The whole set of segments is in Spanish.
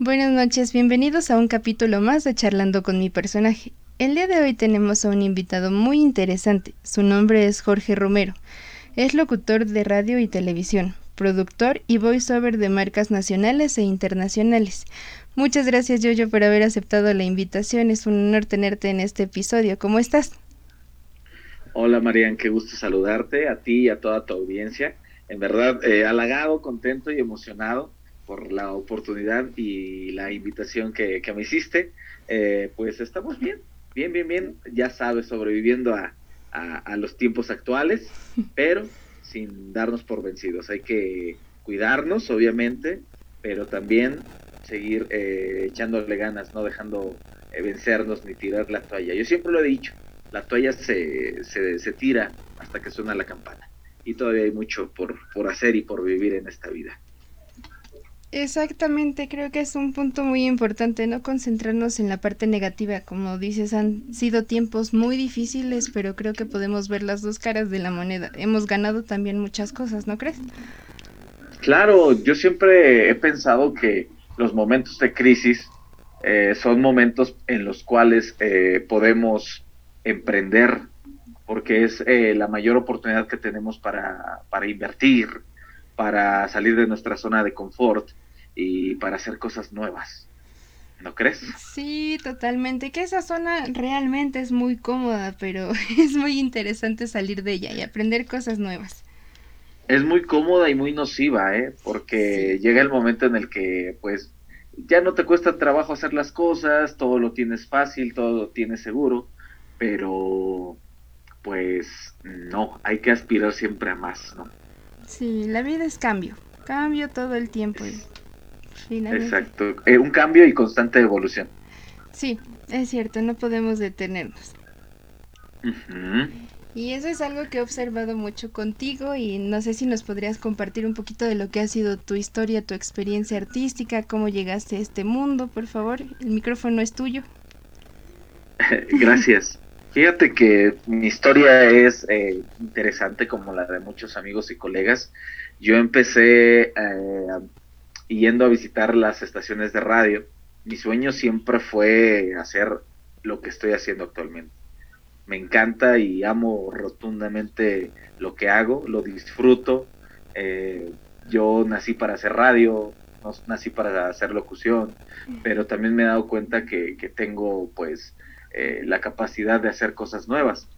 Buenas noches, bienvenidos a un capítulo más de Charlando con mi personaje. El día de hoy tenemos a un invitado muy interesante. Su nombre es Jorge Romero. Es locutor de radio y televisión, productor y voiceover de marcas nacionales e internacionales. Muchas gracias Yoyo por haber aceptado la invitación. Es un honor tenerte en este episodio. ¿Cómo estás? Hola Marian, qué gusto saludarte a ti y a toda tu audiencia. En verdad, eh, halagado, contento y emocionado por la oportunidad y la invitación que, me hiciste. Eh, pues estamos bien, bien, bien, bien. Ya sabes, sobreviviendo a, a, los tiempos actuales, pero sin darnos por vencidos. Hay que cuidarnos, obviamente, pero también seguir eh, echándole ganas, no dejando eh, vencernos ni tirar la toalla. Yo siempre lo he dicho, la toalla se, se, se tira hasta que suena la campana. Y todavía hay mucho por, por hacer y por vivir en esta vida. Exactamente, creo que es un punto muy importante, no concentrarnos en la parte negativa. Como dices, han sido tiempos muy difíciles, pero creo que podemos ver las dos caras de la moneda. Hemos ganado también muchas cosas, ¿no crees? Claro, yo siempre he pensado que los momentos de crisis eh, son momentos en los cuales eh, podemos emprender, porque es eh, la mayor oportunidad que tenemos para, para invertir, para salir de nuestra zona de confort y para hacer cosas nuevas. ¿No crees? Sí, totalmente. Que esa zona realmente es muy cómoda, pero es muy interesante salir de ella y aprender cosas nuevas. Es muy cómoda y muy nociva, ¿eh? Porque llega el momento en el que, pues, ya no te cuesta trabajo hacer las cosas, todo lo tienes fácil, todo lo tienes seguro, pero, pues, no, hay que aspirar siempre a más, ¿no? Sí, la vida es cambio, cambio todo el tiempo. Exacto, eh, un cambio y constante evolución. Sí, es cierto, no podemos detenernos. Y eso es algo que he observado mucho contigo y no sé si nos podrías compartir un poquito de lo que ha sido tu historia, tu experiencia artística, cómo llegaste a este mundo, por favor. El micrófono es tuyo. Gracias. Fíjate que mi historia es eh, interesante como la de muchos amigos y colegas. Yo empecé eh, yendo a visitar las estaciones de radio. Mi sueño siempre fue hacer lo que estoy haciendo actualmente. Me encanta y amo rotundamente lo que hago, lo disfruto. Eh, yo nací para hacer radio, no nací para hacer locución, pero también me he dado cuenta que, que tengo pues eh, la capacidad de hacer cosas nuevas.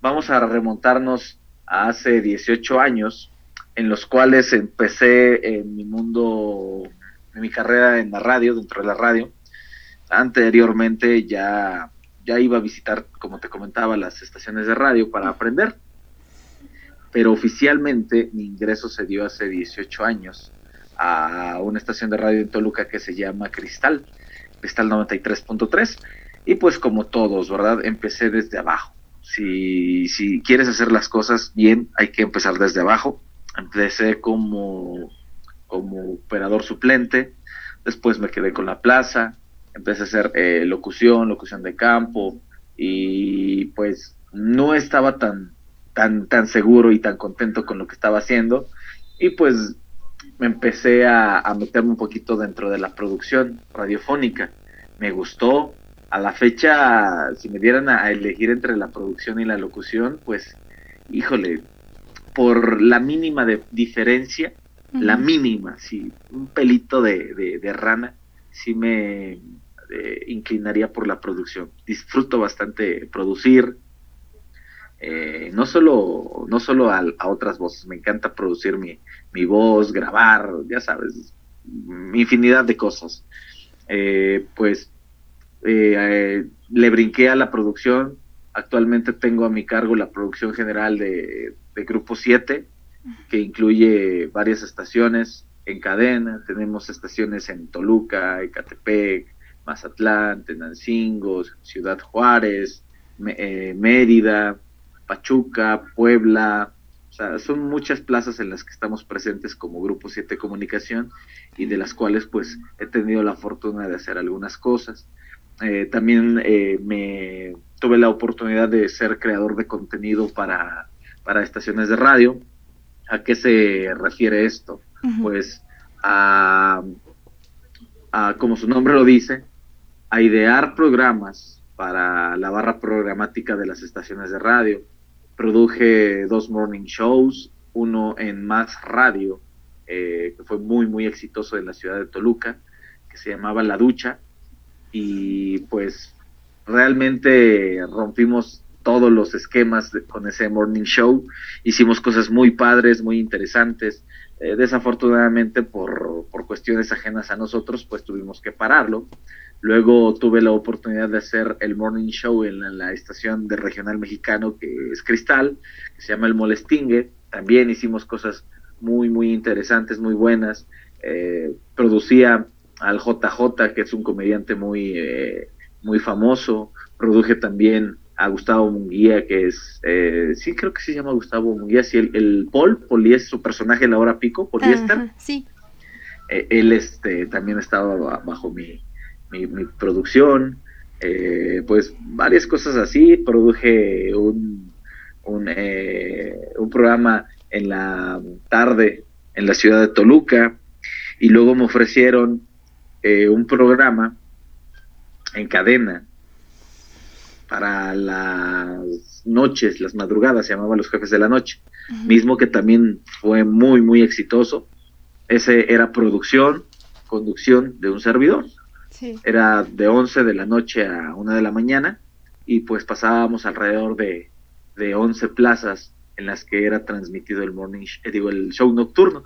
Vamos a remontarnos a hace 18 años, en los cuales empecé en mi mundo, mi carrera en la radio, dentro de la radio. Anteriormente ya, ya iba a visitar, como te comentaba, las estaciones de radio para aprender, pero oficialmente mi ingreso se dio hace 18 años a una estación de radio en Toluca que se llama Cristal, Cristal 93.3 y pues como todos, ¿verdad? Empecé desde abajo. Si, si quieres hacer las cosas bien, hay que empezar desde abajo. Empecé como, como operador suplente, después me quedé con la plaza, empecé a hacer eh, locución, locución de campo, y pues no estaba tan, tan, tan seguro y tan contento con lo que estaba haciendo, y pues me empecé a, a meterme un poquito dentro de la producción radiofónica. Me gustó, a la fecha, si me dieran a, elegir entre la producción y la locución, pues, híjole, por la mínima de diferencia, la mínima, sí, un pelito de, de, rana, sí me eh, inclinaría por la producción. Disfruto bastante producir, eh, no solo, no solo a, otras voces, me encanta producir mi, mi voz, grabar, ya sabes, infinidad de cosas. Eh, pues eh, le brinqué a la producción. Actualmente tengo a mi cargo la producción general de, Grupo 7, que incluye varias estaciones en cadena. Tenemos estaciones en Toluca, Ecatepec, Mazatlán, Tenancingo, Ciudad Juárez, eh, Mérida, Pachuca, Puebla. O sea, son muchas plazas en las que estamos presentes como Grupo 7 Comunicación y de las cuales pues he tenido la fortuna de hacer algunas cosas. Eh, también eh, me tuve la oportunidad de ser creador de contenido para, para estaciones de radio. ¿A qué se refiere esto? Pues a, como su nombre lo dice, a idear programas para la barra programática de las estaciones de radio. Produje dos morning shows, uno en Más Radio, eh, que fue muy, muy exitoso en la ciudad de Toluca, que se llamaba La Ducha, y pues realmente rompimos todos los esquemas con ese morning show, hicimos cosas muy padres, muy interesantes, eh, desafortunadamente por, por, cuestiones ajenas a nosotros, pues tuvimos que pararlo. Luego tuve la oportunidad de hacer el morning show en la, estación de regional mexicano que es Cristal, que se llama El Molestingue. También hicimos cosas muy, muy interesantes, muy buenas. Eh, producía al JJ, que es un comediante muy, eh, muy famoso. Produje también a Gustavo Munguía, que es, eh, sí, creo que se llama Gustavo Munguía, sí, el, el Paul, su personaje en la hora pico, Poliéster. sí. Eh, él este, también estaba bajo mi, mi, producción, eh, pues varias cosas así, produje un, un, un programa en la tarde en la ciudad de Toluca, y luego me ofrecieron un programa en cadena para las noches, las madrugadas, se llamaba Los Jefes de la Noche, mismo que también fue muy, muy exitoso. Ese era producción, conducción de un servidor. Era de 11 de la noche a 1 de la mañana y pues pasábamos alrededor de, de 11 plazas en las que era transmitido el morning, eh, digo, el show nocturno.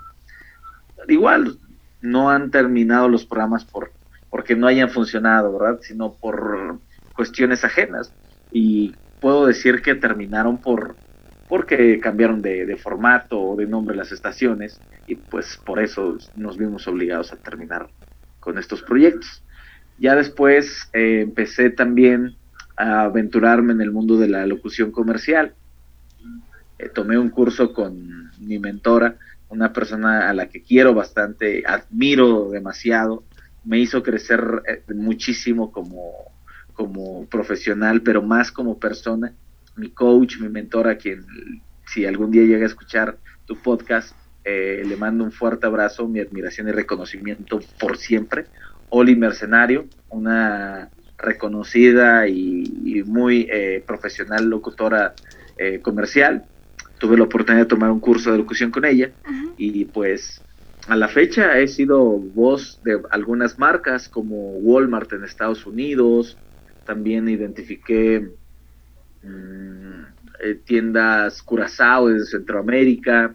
Igual no han terminado los programas por porque no hayan funcionado, ¿verdad? Sino por cuestiones ajenas. Y puedo decir que terminaron por porque cambiaron de, formato o de nombre las estaciones y pues por eso nos vimos obligados a terminar con estos proyectos. Ya después eh, empecé también a aventurarme en el mundo de la locución comercial. Eh, tomé un curso con mi mentora, una persona a la que quiero bastante, admiro demasiado, me hizo crecer eh, muchísimo como, como profesional, pero más como persona. Mi coach, mi mentora, quien si algún día llega a escuchar tu podcast, eh, le mando un fuerte abrazo, mi admiración y reconocimiento por siempre. Oli Mercenario, una reconocida y, muy eh, profesional locutora eh, comercial. Tuve la oportunidad de tomar un curso de locución con ella y pues a la fecha he sido voz de algunas marcas como Walmart en Estados Unidos, también identifiqué mm, eh, tiendas Curazao de Centroamérica,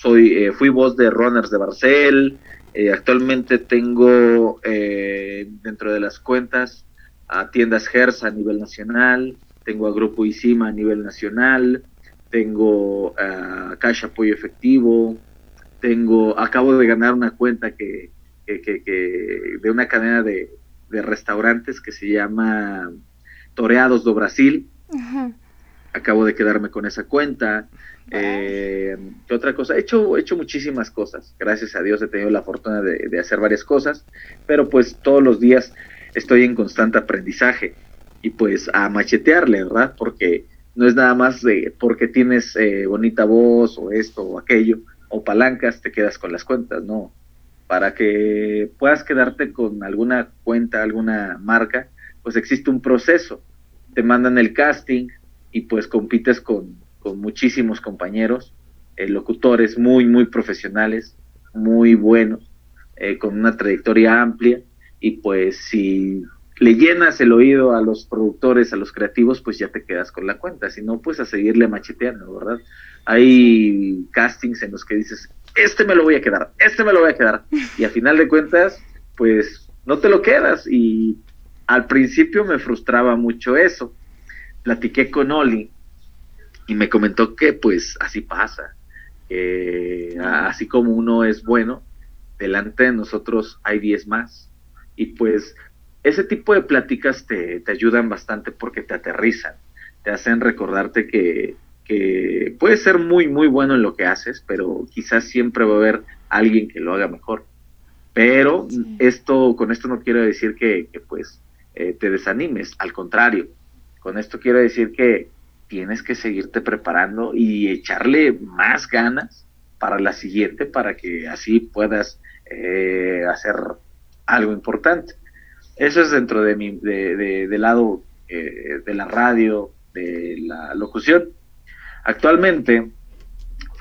soy, eh, fui voz de Runners de Barcel, eh, actualmente tengo dentro de las cuentas a tiendas Gers a nivel nacional, tengo a Grupo Isima a nivel nacional, tengo a Cash Apoyo Efectivo, tengo, acabo de ganar una cuenta que, que de una cadena de, de restaurantes que se llama Toreados do Brasil. Acabo de quedarme con esa cuenta. Eh, ¿Qué otra cosa? He hecho, he hecho muchísimas cosas. Gracias a Dios he tenido la fortuna de, hacer varias cosas, pero pues todos los días estoy en constante aprendizaje y pues a machetearle, ¿verdad? Porque no es nada más de porque tienes eh, bonita voz o esto o aquello o palancas te quedas con las cuentas, no para que puedas quedarte con alguna cuenta, alguna marca, pues existe un proceso. Te mandan el casting y pues compites con, muchísimos compañeros, eh, locutores muy, muy profesionales, muy buenos, eh, con una trayectoria amplia y pues si le llenas el oído a los productores, a los creativos, pues ya te quedas con la cuenta, si no, pues a seguirle macheteando, ¿verdad? Hay castings en los que dices, este me lo voy a quedar, este me lo voy a quedar. Y a final de cuentas, pues no te lo quedas. Y al principio me frustraba mucho eso. Platiqué con Oli y me comentó que pues así pasa. así como uno es bueno, delante de nosotros hay 10 más. Y pues ese tipo de pláticas te, te ayudan bastante porque te aterrizan, te hacen recordarte que que puede ser muy, muy bueno en lo que haces, pero quizás siempre va a haber alguien que lo haga mejor. Pero esto, con esto no quiero decir que, pues eh, te desanimes, al contrario, con esto quiero decir que tienes que seguirte preparando y echarle más ganas para la siguiente, para que así puedas eh, hacer algo importante. Eso es dentro de mi, de, del lado eh, de la radio, de la locución. Actualmente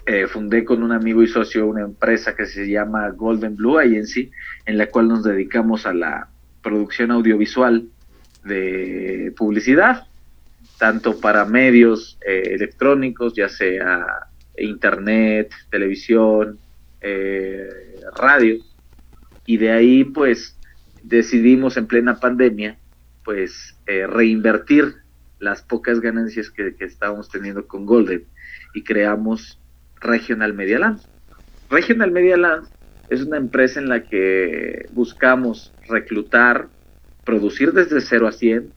eh, fundé con un amigo y socio una empresa que se llama Golden Blue Agency, en la cual nos dedicamos a la producción audiovisual de publicidad, tanto para medios eh, electrónicos, ya sea internet, televisión, radio. Y de ahí pues decidimos en plena pandemia, pues eh, reinvertir las pocas ganancias que, estábamos teniendo con Golden y creamos Regional Media Land. Regional Media Land es una empresa en la que buscamos reclutar, producir desde 0 a 100,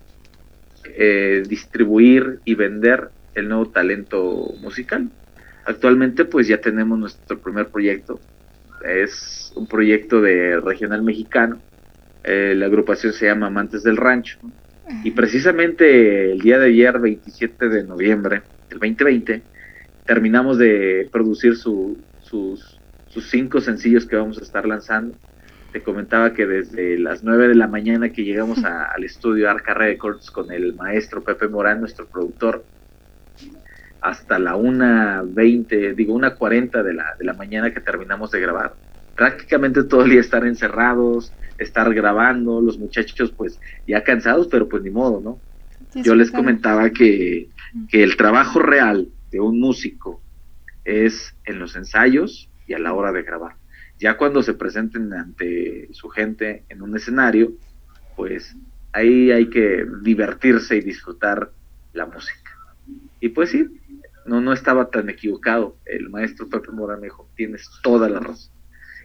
eh, distribuir y vender el nuevo talento musical. Actualmente pues ya tenemos nuestro primer proyecto, es un proyecto de regional mexicano eh, la agrupación se llama Amantes del Rancho. Y precisamente el día de ayer, 27 de noviembre del 2020, terminamos de producir sus, cinco sencillos que vamos a estar lanzando. Te comentaba que desde las 9 de la mañana que llegamos al estudio Arca Records con el maestro Pepe Morán, nuestro productor, hasta la 1.20, digo 1.40 de la, de la mañana que terminamos de grabar. Prácticamente todo el día estar encerrados, estar grabando, los muchachos pues ya cansados, pero pues ni modo, ¿no? Yo les comentaba que, que el trabajo real de un músico es en los ensayos y a la hora de grabar. Ya cuando se presenten ante su gente en un escenario, pues ahí hay que divertirse y disfrutar la música. Y pues sí, no, no estaba tan equivocado. El maestro Pepe Mora me dijo, tienes toda la razón.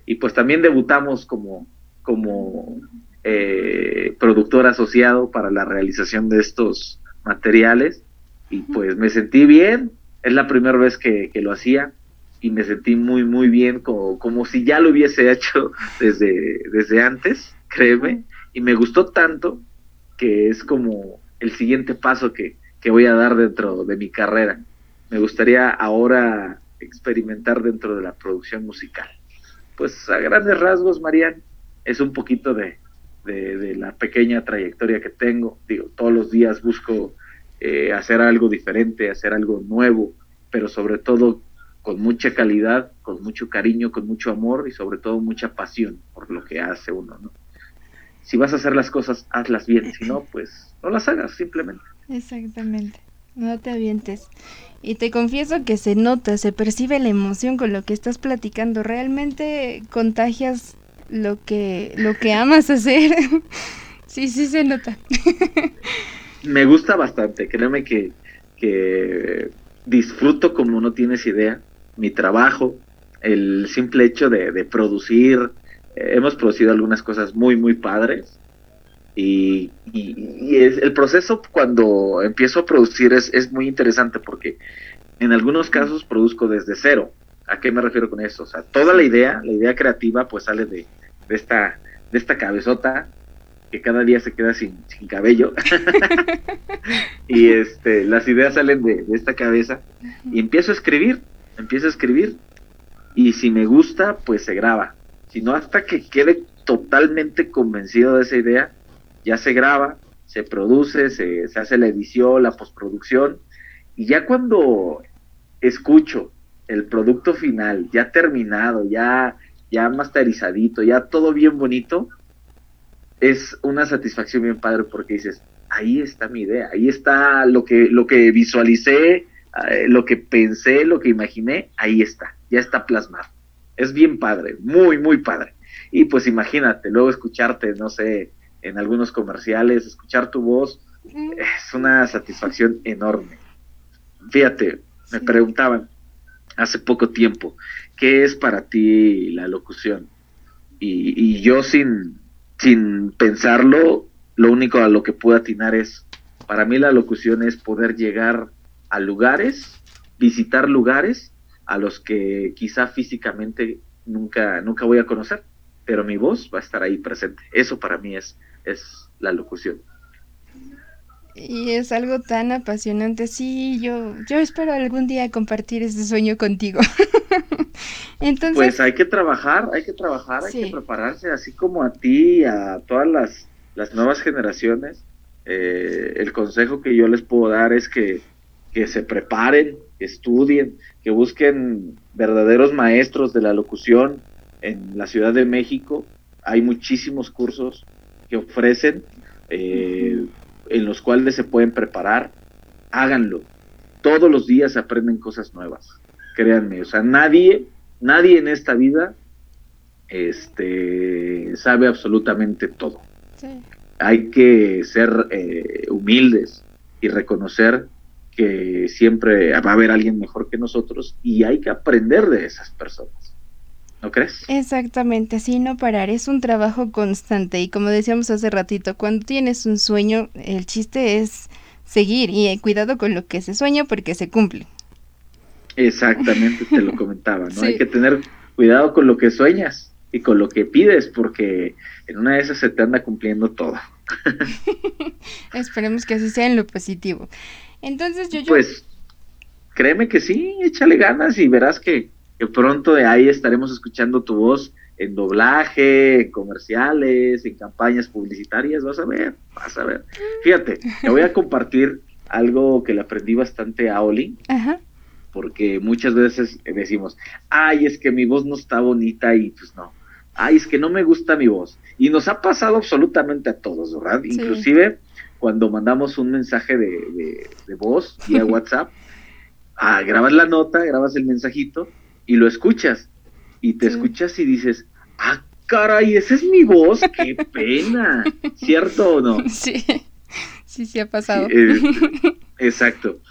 Y pues también debutamos como, como eh, productor asociado para la realización de estos materiales y pues me sentí bien, es la primera vez que, lo hacía y me sentí muy muy bien como, como si ya lo hubiese hecho desde, desde antes, créeme, y me gustó tanto que es como el siguiente paso que, que voy a dar dentro de mi carrera. Me gustaría ahora experimentar dentro de la producción musical. Pues a grandes rasgos, Marian, es un poquito de, la pequeña trayectoria que tengo. Digo, todos los días busco eh, hacer algo diferente, hacer algo nuevo, pero sobre todo con mucha calidad, con mucho cariño, con mucho amor y sobre todo mucha pasión por lo que hace uno, ¿no? Si vas a hacer las cosas, hazlas bien, si no, pues no las hagas simplemente. Exactamente, no te avientes. Y te confieso que se nota, se percibe la emoción con lo que estás platicando. Realmente contagias lo que, lo que amas hacer. sí, sí se nota. Me gusta bastante, créeme que, que disfruto como no tienes idea mi trabajo, el simple hecho de, producir, eh, hemos producido algunas cosas muy, muy padres. Y, y, es, el proceso cuando empiezo a producir es, es muy interesante porque en algunos casos produzco desde cero. ¿A qué me refiero con eso? O sea, toda la idea, la idea creativa, pues sale de, de esta, de esta cabezota que cada día se queda sin, sin cabello. y este, las ideas salen de, esta cabeza y empiezo a escribir, empiezo a escribir. Y si me gusta, pues se graba. Si no, hasta que quede totalmente convencido de esa idea, ya se graba, se produce, se, se hace la edición, la postproducción. Y ya cuando escucho el producto final, ya terminado, ya, ya masterizadito, ya todo bien bonito, es una satisfacción bien padre porque dices, ahí está mi idea, ahí está lo que, lo que visualicé, eh, lo que pensé, lo que imaginé, ahí está, ya está plasmado. Es bien padre, muy, muy padre. Y pues imagínate, luego escucharte, no sé, en algunos comerciales, escuchar tu voz, es una satisfacción enorme. Fíjate, me preguntaban hace poco tiempo, ¿qué es para ti la locución? Y, yo sin, sin pensarlo, lo único a lo que puedo atinar es, para mí la locución es poder llegar a lugares, visitar lugares a los que quizá físicamente nunca, nunca voy a conocer, pero mi voz va a estar ahí presente. Eso para mí es, es la locución. Y es algo tan apasionante. Sí, yo, yo espero algún día compartir ese sueño contigo. Entonces, pues hay que trabajar, hay que trabajar, hay que prepararse, así como a ti, a todas las, las nuevas generaciones. Eh, el consejo que yo les puedo dar es que, que se preparen, que estudien, que busquen verdaderos maestros de la locución en la Ciudad de México. Hay muchísimos cursos que ofrecen eh, en los cuales se pueden preparar. Háganlo. Todos los días aprenden cosas nuevas. Créanme, o sea, nadie, nadie en esta vida este, sabe absolutamente todo. Hay que ser eh, humildes y reconocer que siempre va a haber alguien mejor que nosotros y hay que aprender de esas personas. ¿No crees? Exactamente, así no parar, es un trabajo constante y como decíamos hace ratito, cuando tienes un sueño, el chiste es seguir y eh, cuidado con lo que se sueña porque se cumple. Exactamente, te lo comentaba, ¿no? Hay que tener cuidado con lo que sueñas y con lo que pides porque en una de esas se te anda cumpliendo todo. Esperemos que así sea en lo positivo. Entonces yo, Pues créeme que sí, échale ganas y verás que, pronto de ahí estaremos escuchando tu voz en doblaje, en comerciales, en campañas publicitarias, vas a ver, vas a ver. Fíjate, te voy a compartir algo que le aprendí bastante a Oli, porque muchas veces decimos, ay, es que mi voz no está bonita y pues no, ay, es que no me gusta mi voz. Y nos ha pasado absolutamente a todos, ¿verdad? Inclusive cuando mandamos un mensaje de, de, voz vía WhatsApp, ah, grabas la nota, grabas el mensajito y lo escuchas. Y te escuchas y dices, ah, caray, esa es mi voz, qué pena. ¿Cierto o no? Sí, sí, sí ha pasado. Eh, exacto.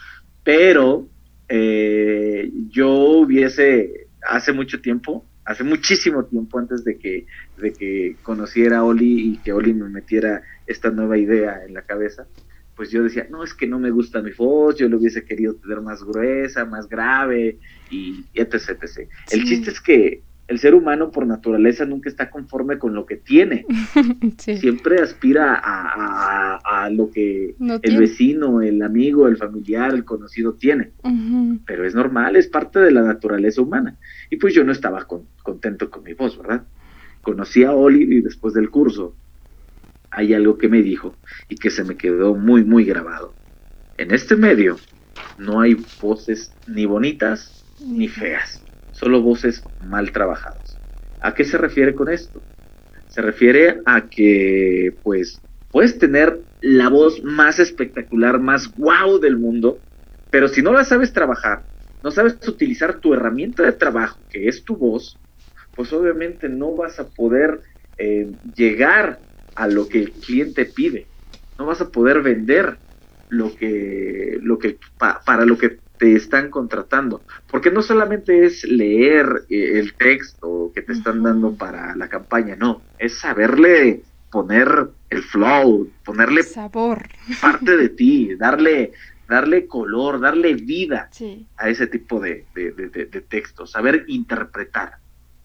Pero eh, yo hubiese, hace mucho tiempo, hace muchísimo tiempo antes de que, de que conociera a Oli y que Oli me metiera esta nueva idea en la cabeza, pues yo decía, no, es que no me gusta mi voz, yo lo hubiese querido tener más gruesa, más grave, y etc. etc. El chiste es que el ser humano por naturaleza nunca está conforme con lo que tiene. Siempre aspira a, lo que el vecino, el amigo, el familiar, el conocido tiene. Pero es normal, es parte de la naturaleza humana. Y pues yo no estaba contento con mi voz, ¿verdad? Conocí a Oli y después del curso hay algo que me dijo y que se me quedó muy, muy grabado. En este medio no hay voces ni bonitas ni feas solo voces mal trabajadas. ¿A qué se refiere con esto? Se refiere a que, pues, puedes tener la voz más espectacular, más guau del mundo, pero si no la sabes trabajar, no sabes utilizar tu herramienta de trabajo, que es tu voz, pues obviamente no vas a poder eh, llegar a lo que el cliente pide, no vas a poder vender lo que, lo que para lo que te están contratando. Porque no solamente es leer eh, el texto que te están dando para la campaña, no, es saberle poner el flow, ponerle sabor, parte de ti, darle, darle color, darle vida a ese tipo de, de, de texto, saber interpretar,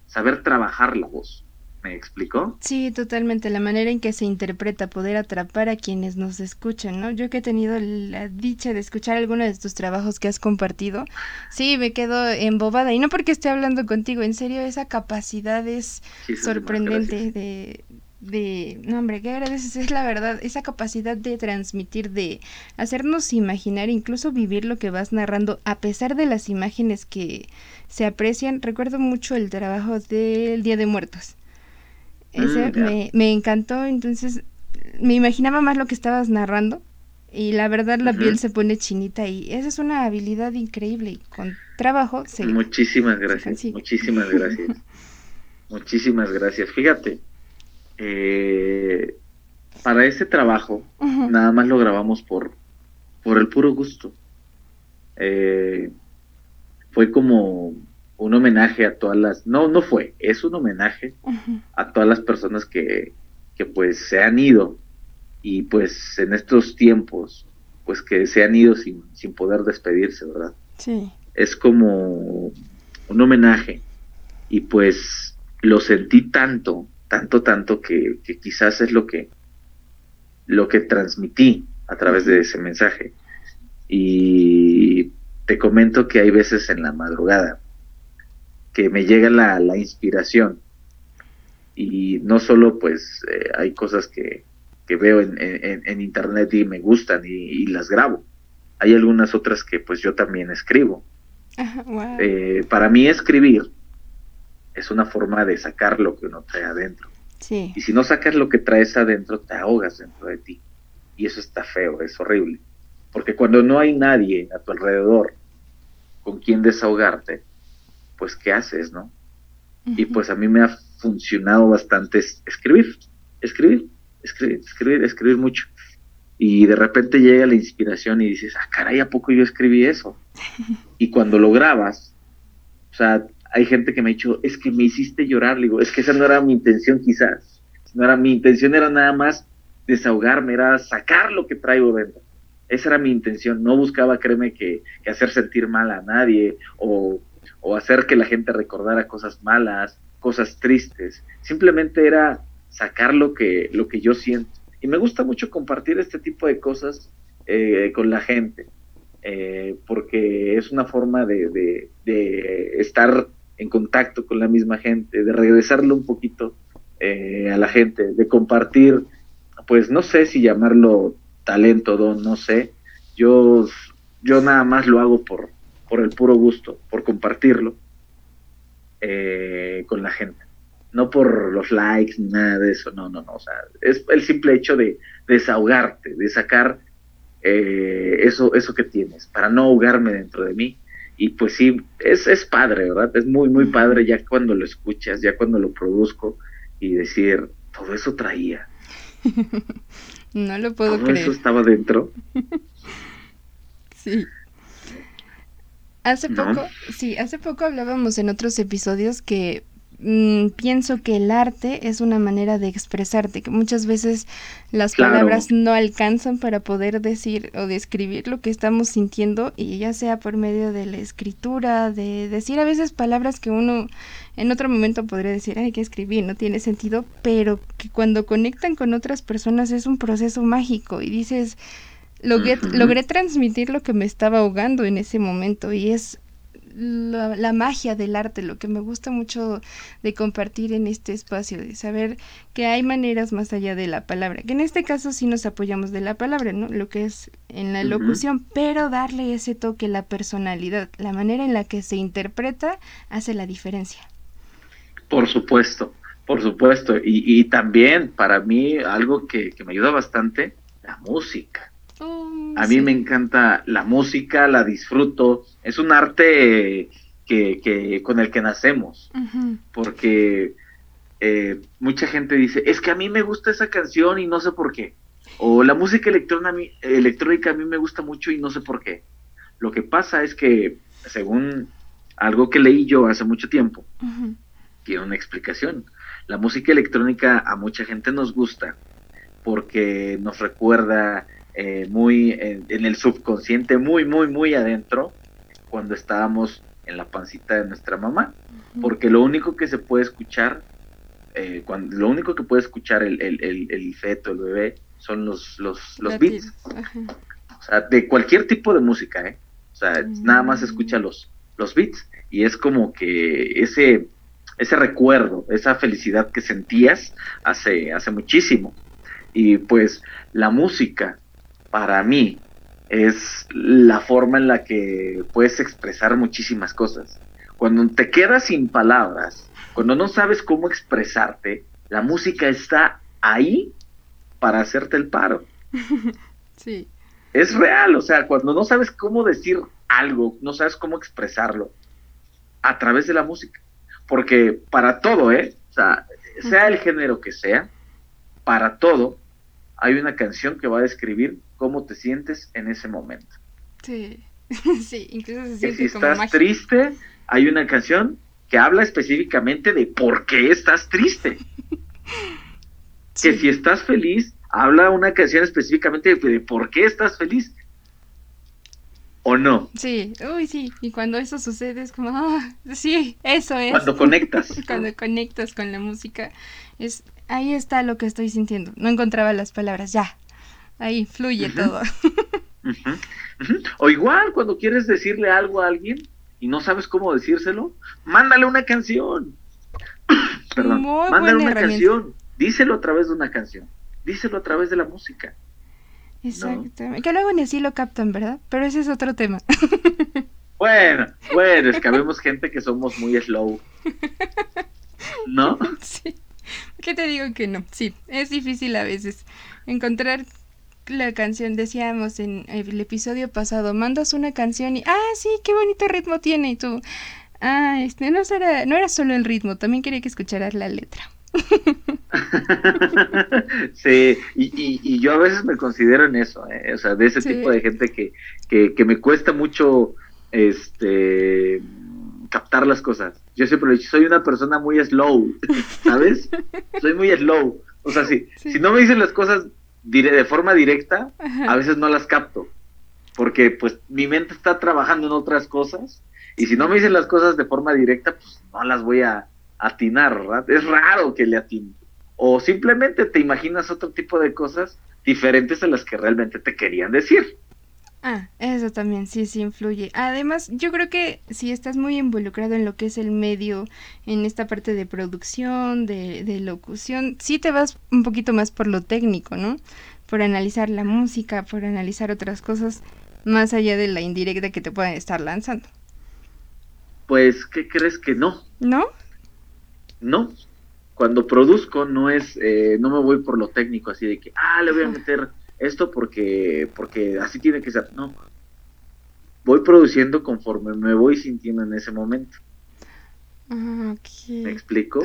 saber trabajar la voz. ¿Me explicó? Sí, totalmente. La manera en que se interpreta, poder atrapar a quienes nos escuchan, ¿no? Yo que he tenido la dicha de escuchar alguno de tus trabajos que has compartido, sí, me quedo embobada. Y no porque esté hablando contigo, en serio, esa capacidad es sorprendente de, de, no hombre, qué agradeces, es la verdad, esa capacidad de transmitir, de hacernos imaginar, incluso vivir lo que vas narrando, a pesar de las imágenes que se aprecian. Recuerdo mucho el trabajo del Día de Muertos ese mm, me, encantó, entonces me imaginaba más lo que estabas narrando y la verdad la piel se pone chinita y esa es una habilidad increíble y con trabajo se muchísimas gracias muchísimas gracias muchísimas gracias. Fíjate eh, para ese trabajo nada más lo grabamos por por el puro gusto. Eh, fue como un homenaje a todas las, no, no fue, es un homenaje a todas las personas que, que pues se han ido y pues en estos tiempos, pues que se han ido sin, sin poder despedirse, ¿verdad? Sí. Es como un homenaje y pues lo sentí tanto, tanto, tanto que, que quizás es lo que, lo que transmití a través de ese mensaje. Y te comento que hay veces en la madrugada que me llega la, la inspiración. Y no solo pues eh, hay cosas que, que veo en, en, internet y me gustan y, las grabo. Hay algunas otras que pues yo también escribo. Eh, para mí escribir es una forma de sacar lo que uno trae adentro. Y si no sacas lo que traes adentro, te ahogas dentro de ti. Y eso está feo, es horrible. Porque cuando no hay nadie a tu alrededor con quien desahogarte, pues ¿qué haces, no? Y pues a mí me ha funcionado bastante escribir, escribir, escribir, escribir, escribir mucho. Y de repente llega la inspiración y dices, ah, caray, ¿a poco yo escribí eso? Y cuando lo grabas, o sea, hay gente que me ha dicho, es que me hiciste llorar, le digo, es que esa no era mi intención quizás, no era mi intención era nada más desahogarme, era sacar lo que traigo dentro. Esa era mi intención, no buscaba, créeme, que, hacer sentir mal a nadie o, o hacer que la gente recordara cosas malas, cosas tristes, simplemente era sacar lo que, lo que yo siento. Y me gusta mucho compartir este tipo de cosas eh, con la gente, eh, porque es una forma de, de, estar en contacto con la misma gente, de regresarle un poquito eh, a la gente, de compartir, pues no sé si llamarlo talento, don, no sé. Yo, yo nada más lo hago por, por el puro gusto, por compartirlo eh, con la gente. No por los likes ni nada de eso, no, no, no. O sea, es el simple hecho de, desahogarte, de sacar eh, eso, eso que tienes, para no ahogarme dentro de mí y pues sí, es, es padre, ¿verdad? Es muy, muy padre ya cuando lo escuchas, ya cuando lo produzco y decir, todo eso traía. no lo puedo todo eso estaba dentro. sí. Hace poco, sí, hace poco hablábamos en otros episodios que Mm, pienso que el arte es una manera de expresarte, que muchas veces las palabras no alcanzan para poder decir o describir lo que estamos sintiendo y ya sea por medio de la escritura, de decir a veces palabras que uno en otro momento podría decir, ay, que escribí, no tiene sentido, pero que cuando conectan con otras personas es un proceso mágico y dices, logré, logré transmitir lo que me estaba ahogando en ese momento y es la, magia del arte, lo que me gusta mucho de compartir en este espacio, de saber que hay maneras más allá de la palabra, que en este caso sí nos apoyamos de la palabra, ¿no? Lo que es en la locución, pero darle ese toque, la personalidad, la manera en la que se interpreta hace la diferencia. Por supuesto, por supuesto. Y, también para mí algo que, que me ayuda bastante, la música a mí me encanta la música, la disfruto. Es un arte que, que con el que nacemos, porque eh, mucha gente dice, es que a mí me gusta esa canción y no sé por qué. O la música electrónica a mí me gusta mucho y no sé por qué. Lo que pasa es que, según algo que leí yo hace mucho tiempo, tiene una explicación. La música electrónica a mucha gente nos gusta porque nos recuerda eh, muy en, el subconsciente, muy, muy, muy adentro, cuando estábamos en la pancita de nuestra mamá, porque lo único que se puede escuchar, eh, cuando, lo único que puede escuchar el, el, feto, el bebé, son los, los, los beats. O sea, de cualquier tipo de música, ¿eh? O sea, nada más escucha los, los beats y es como que ese, ese recuerdo, esa felicidad que sentías hace, hace muchísimo. Y pues la música para mí es la forma en la que puedes expresar muchísimas cosas. Cuando te quedas sin palabras, cuando no sabes cómo expresarte, la música está ahí para hacerte el paro. Sí. Es real, o sea, cuando no sabes cómo decir algo, no sabes cómo expresarlo, a través de la música. Porque para todo, ¿eh? O sea, sea el género que sea, para todo hay una canción que va a describir cómo te sientes en ese momento. Sí, sí, incluso se siente que si estás triste, hay una canción que habla específicamente de por qué estás triste. Que si estás feliz, habla una canción específicamente de, por qué estás feliz. ¿O no? Sí, uy, sí. Y cuando eso sucede es como, ah, sí, eso es. Cuando conectas. cuando conectas con la música, es ahí está lo que estoy sintiendo. No encontraba las palabras, ya, ahí fluye todo. O igual cuando quieres decirle algo a alguien y no sabes cómo decírselo, mándale una canción. Perdón, mándale una canción. Díselo a través de una canción. Díselo a través de la música. Exactamente. Que luego ni así lo captan, ¿verdad? Pero ese es otro tema. Bueno, bueno, es que habemos gente que somos muy slow. ¿No? Sí. ¿Qué te digo que no? Sí, es difícil a veces encontrar la canción. Decíamos en el episodio pasado, mandas una canción y, ah, sí, qué bonito ritmo tiene. Y tú, ah, este, no, era, no era solo el ritmo, también quería que escucharas la letra. sí, y, y, yo a veces me considero en eso, ¿eh? o sea, de ese tipo de gente que, que, que, me cuesta mucho este captar las cosas. Yo siempre lo he dicho, soy una persona muy slow, ¿sabes? soy muy slow. O sea, si, si no me dicen las cosas de forma directa, a veces no las capto, porque pues mi mente está trabajando en otras cosas, y si no me dicen las cosas de forma directa, pues no las voy a atinar, ¿verdad? Es raro que le atine. O simplemente te imaginas otro tipo de cosas diferentes a las que realmente te querían decir. Ah, eso también, sí, sí influye. Además, yo creo que si estás muy involucrado en lo que es el medio, en esta parte de producción, de, de locución, sí te vas un poquito más por lo técnico, ¿no? Por analizar la música, por analizar otras cosas, más allá de la indirecta que te pueden estar lanzando. Pues, ¿qué crees que no? ¿No? No. Cuando produzco no es, eh, no me voy por lo técnico, así de que, ah, le voy a meter esto porque, porque así tiene que ser. No. Voy produciendo conforme me voy sintiendo en ese momento. Ah, ¿Me explico?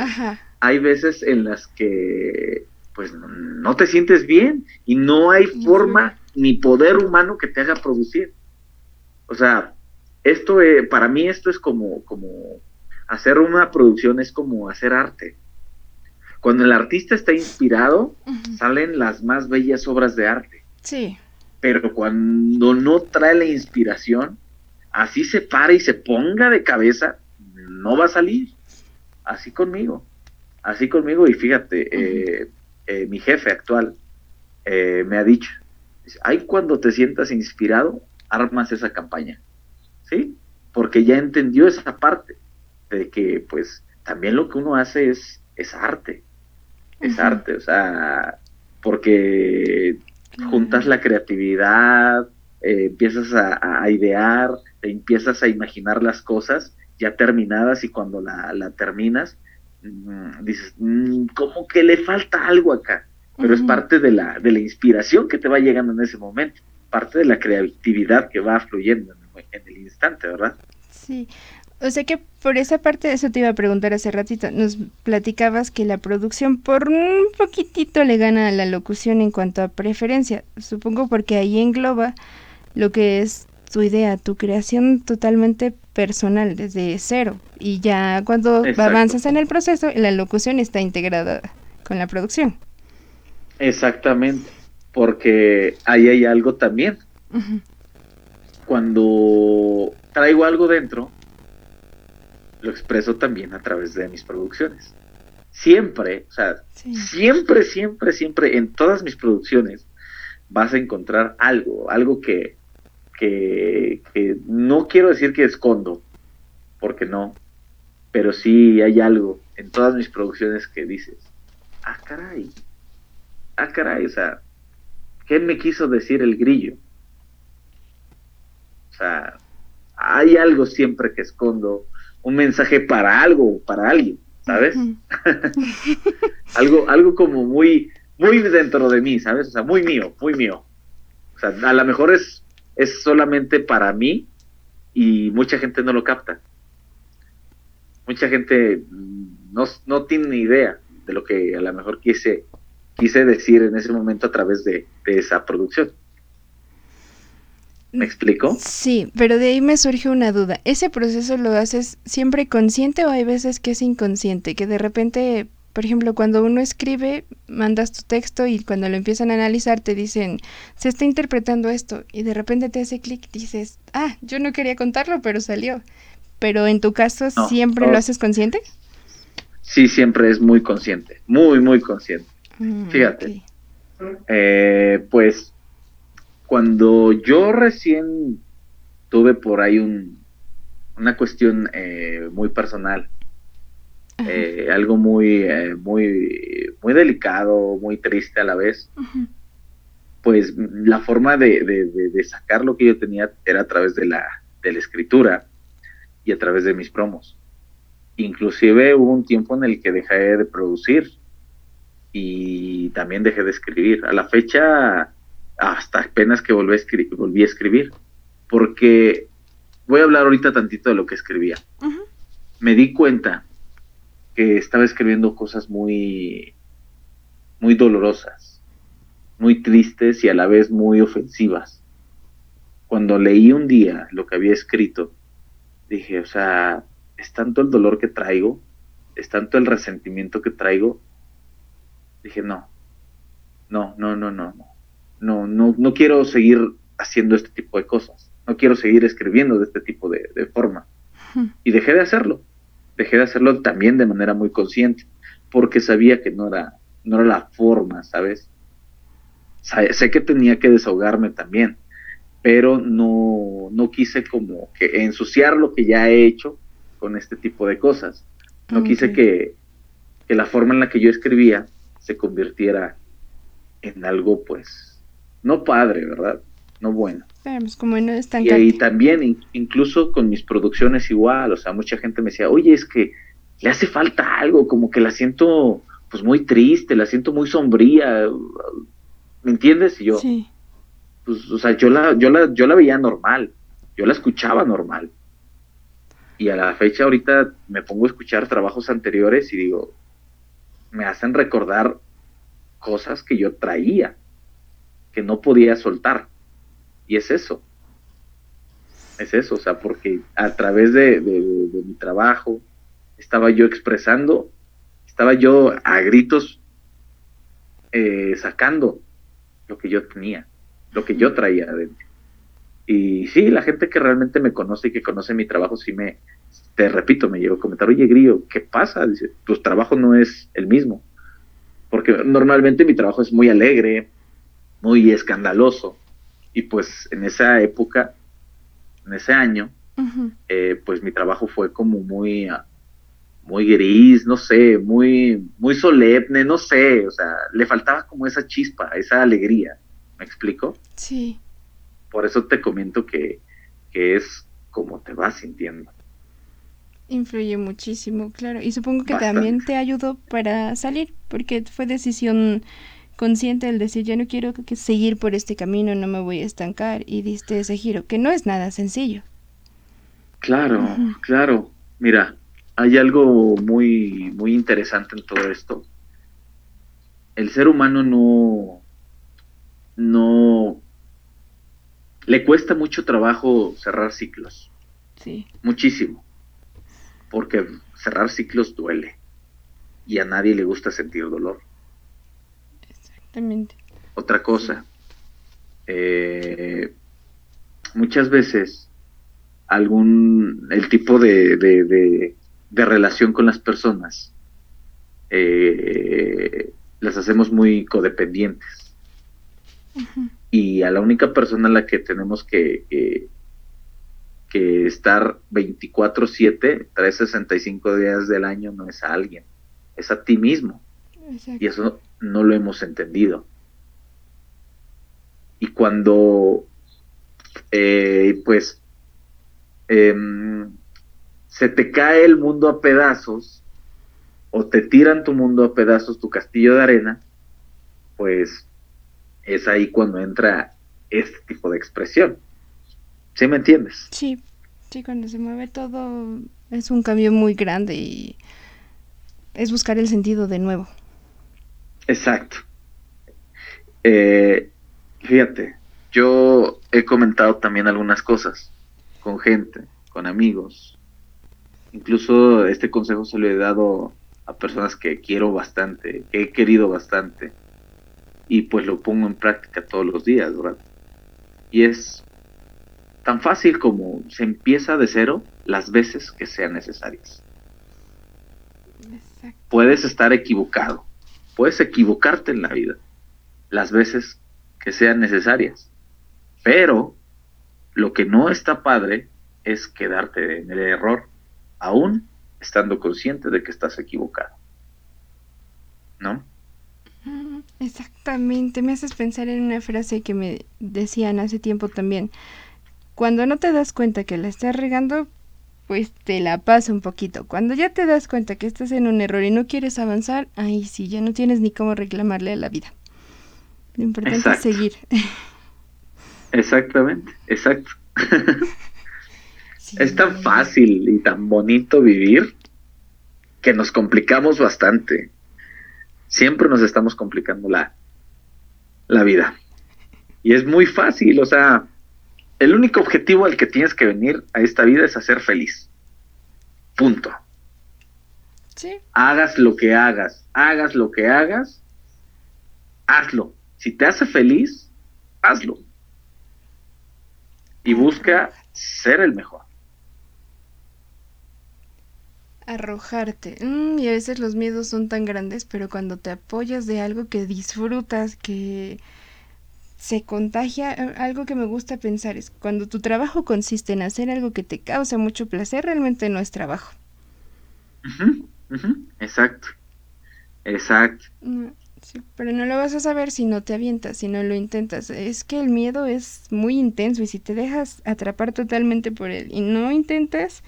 Hay veces en las que pues no te sientes bien y no hay forma ni poder humano que te haga producir. O sea, esto eh, para mí esto es como como hacer una producción es como hacer arte. Cuando el artista está inspirado, salen las más bellas obras de arte. Sí. Pero cuando no trae la inspiración, así se para y se ponga de cabeza, no va a salir. Así conmigo. Así conmigo. Y fíjate, eh, eh, mi jefe actual eh, me ha dicho, ay, cuando te sientas inspirado, armas esa campaña. ¿Sí? Porque ya entendió esa parte de que, pues, también lo que uno hace es, es arte es arte, o sea, porque juntas la creatividad, eh, empiezas a, idear, empiezas a imaginar las cosas ya terminadas y cuando la, terminas, mm, dices, mm, como que le falta algo acá, pero es parte de la, de la inspiración que te va llegando en ese momento, parte de la creatividad que va fluyendo en en el instante, ¿verdad? Sí, o sea que por esa parte, eso te iba a preguntar hace ratito, nos platicabas que la producción por un poquitito le gana a la locución en cuanto a preferencia, supongo porque ahí engloba lo que es tu idea, tu creación totalmente personal, desde cero. Y ya cuando avanzas en el proceso, la locución está integrada con la producción. Exactamente, porque ahí hay algo también. Cuando traigo algo dentro, lo expreso también a través de mis producciones. Siempre, o sea, siempre, siempre, siempre, en todas mis producciones vas a encontrar algo, algo que, que, no quiero decir que escondo, porque no, pero sí hay algo en todas mis producciones que dices, ah, caray, ah, caray, o sea, ¿qué me quiso decir el grillo? O sea, hay algo siempre que escondo, un mensaje para algo, para alguien, ¿sabes? algo, algo como muy, muy dentro de mí, ¿sabes? O sea, muy mío, muy mío. O sea, a lo mejor es, es solamente para mí y mucha gente no lo capta. Mucha gente no, no tiene ni idea de lo que a lo mejor quise, quise decir en ese momento a través de esa producción. ¿Me explico? Sí, pero de ahí me surge una duda. ¿Ese proceso lo haces siempre consciente o hay veces que es inconsciente? Que de repente, por ejemplo, cuando uno escribe, mandas tu texto y cuando lo empiezan a analizar te dicen, se está interpretando esto y de repente te hace clic dices, ah, yo no quería contarlo, pero salió. Pero en tu caso, ¿siempre lo haces consciente? Sí, siempre es muy consciente, muy, muy consciente. Mm, Fíjate. Eh, pues cuando yo recién tuve por ahí un, una cuestión eh, muy personal, eh, algo muy, eh, muy, muy delicado, muy triste a la vez. Pues la forma de, de, sacar lo que yo tenía era a través de la, de la escritura y a través de mis promos. Inclusive hubo un tiempo en el que dejé de producir y también dejé de escribir. A la fecha, hasta apenas que volví a, escribir, volví a escribir, porque voy a hablar ahorita tantito de lo que escribía. Me di cuenta que estaba escribiendo cosas muy, muy dolorosas, muy tristes y a la vez muy ofensivas. Cuando leí un día lo que había escrito, dije, o sea, es tanto el dolor que traigo, es tanto el resentimiento que traigo. Dije, no, no, no, no, no, no, no, no, no quiero seguir haciendo este tipo de cosas, no quiero seguir escribiendo de este tipo de, forma. Y dejé de hacerlo, dejé de hacerlo también de manera muy consciente, porque sabía que no era, no era la forma, ¿sabes? Sé que tenía que desahogarme también, pero no, no quise como que ensuciar lo que ya he hecho con este tipo de cosas. No quise que, la forma en la que yo escribía se convirtiera en algo, pues, no padre, ¿verdad? No bueno. Pues, como no es y, y, también, incluso con mis producciones igual, o sea, mucha gente me decía, oye, es que le hace falta algo, como que la siento, pues, muy triste, la siento muy sombría, ¿me entiendes? Y yo, sí. pues, o sea, yo la, yo la, yo la veía normal, yo la escuchaba normal, y a la fecha ahorita me pongo a escuchar trabajos anteriores y digo, me hacen recordar cosas que yo traía, que no podía soltar. Y es eso. Es eso, o sea, porque a través de, mi trabajo estaba yo expresando, estaba yo a gritos eh, sacando lo que yo tenía, lo que yo traía adentro. Y sí, la gente que realmente me conoce y que conoce mi trabajo, sí me, te repito, me llegó a comentar, oye, Grillo, ¿qué pasa? Dice, tu trabajo no es el mismo. Porque normalmente mi trabajo es muy alegre, muy escandaloso. Y pues en esa época, en ese año, eh, pues mi trabajo fue como muy, ah, muy gris, no sé, muy, muy solemne, no sé, o sea, le faltaba como esa chispa, esa alegría. ¿Me explico? Sí. Por eso te comento que, es como te vas sintiendo. Influye muchísimo, claro. Y supongo que también te ayudó para salir, porque fue decisión consciente el decir, yo no quiero que seguir por este camino, no me voy a estancar, y diste ese giro, que no es nada sencillo. Claro, claro. Mira, hay algo muy, muy interesante en todo esto. El ser humano no, no le cuesta mucho trabajo cerrar ciclos. Sí. Muchísimo. Porque cerrar ciclos duele. Y a nadie le gusta sentir dolor. Exactamente. Otra cosa. Eh, muchas veces algún el tipo de, de, relación con las personas eh, las hacemos muy codependientes y a la única persona a la que tenemos que, que, estar 24/7, 365 días del año no es a alguien, es a ti mismo. Y eso no lo hemos entendido. Y cuando, eh, pues, em, se te cae el mundo a pedazos, o te tiran tu mundo a pedazos, tu castillo de arena, pues es ahí cuando entra este tipo de expresión. ¿Sí me entiendes? Sí, sí, cuando se mueve todo es un cambio muy grande y es buscar el sentido de nuevo. Exacto. Eh, fíjate, yo he comentado también algunas cosas con gente, con amigos. Incluso este consejo se lo he dado a personas que quiero bastante, que he querido bastante y pues lo pongo en práctica todos los días, ¿verdad? Y es tan fácil como se empieza de cero las veces que sean necesarias. Puedes estar equivocado, puedes equivocarte en la vida las veces que sean necesarias, pero lo que no está padre es quedarte en el error, aún estando consciente de que estás equivocado. ¿No? Mm, exactamente, me haces pensar en una frase que me decían hace tiempo también. Cuando no te das cuenta que la estás regando, pues te la pasa un poquito. Cuando ya te das cuenta que estás en un error y no quieres avanzar, ahí sí, ya no tienes ni cómo reclamarle a la vida. Lo importante es seguir. Exactamente, exacto. Es tan fácil y tan bonito vivir que nos complicamos bastante. Siempre nos estamos complicando la, la vida. Y es muy fácil, o sea, el único objetivo al que tienes que venir a esta vida es hacer feliz. Punto. Sí. Hagas lo que hagas, hagas lo que hagas, hazlo. Si te hace feliz, hazlo. Y busca ser el mejor. Arrojarte. Mm, y a veces los miedos son tan grandes, pero cuando te apoyas de algo que disfrutas, que se contagia, algo que me gusta pensar es cuando tu trabajo consiste en hacer algo que te causa mucho placer, realmente no es trabajo. Exacto. Exacto. Pero no lo vas a saber si no te avientas, si no lo intentas. Es que el miedo es muy intenso y si te dejas atrapar totalmente por él y no intentas,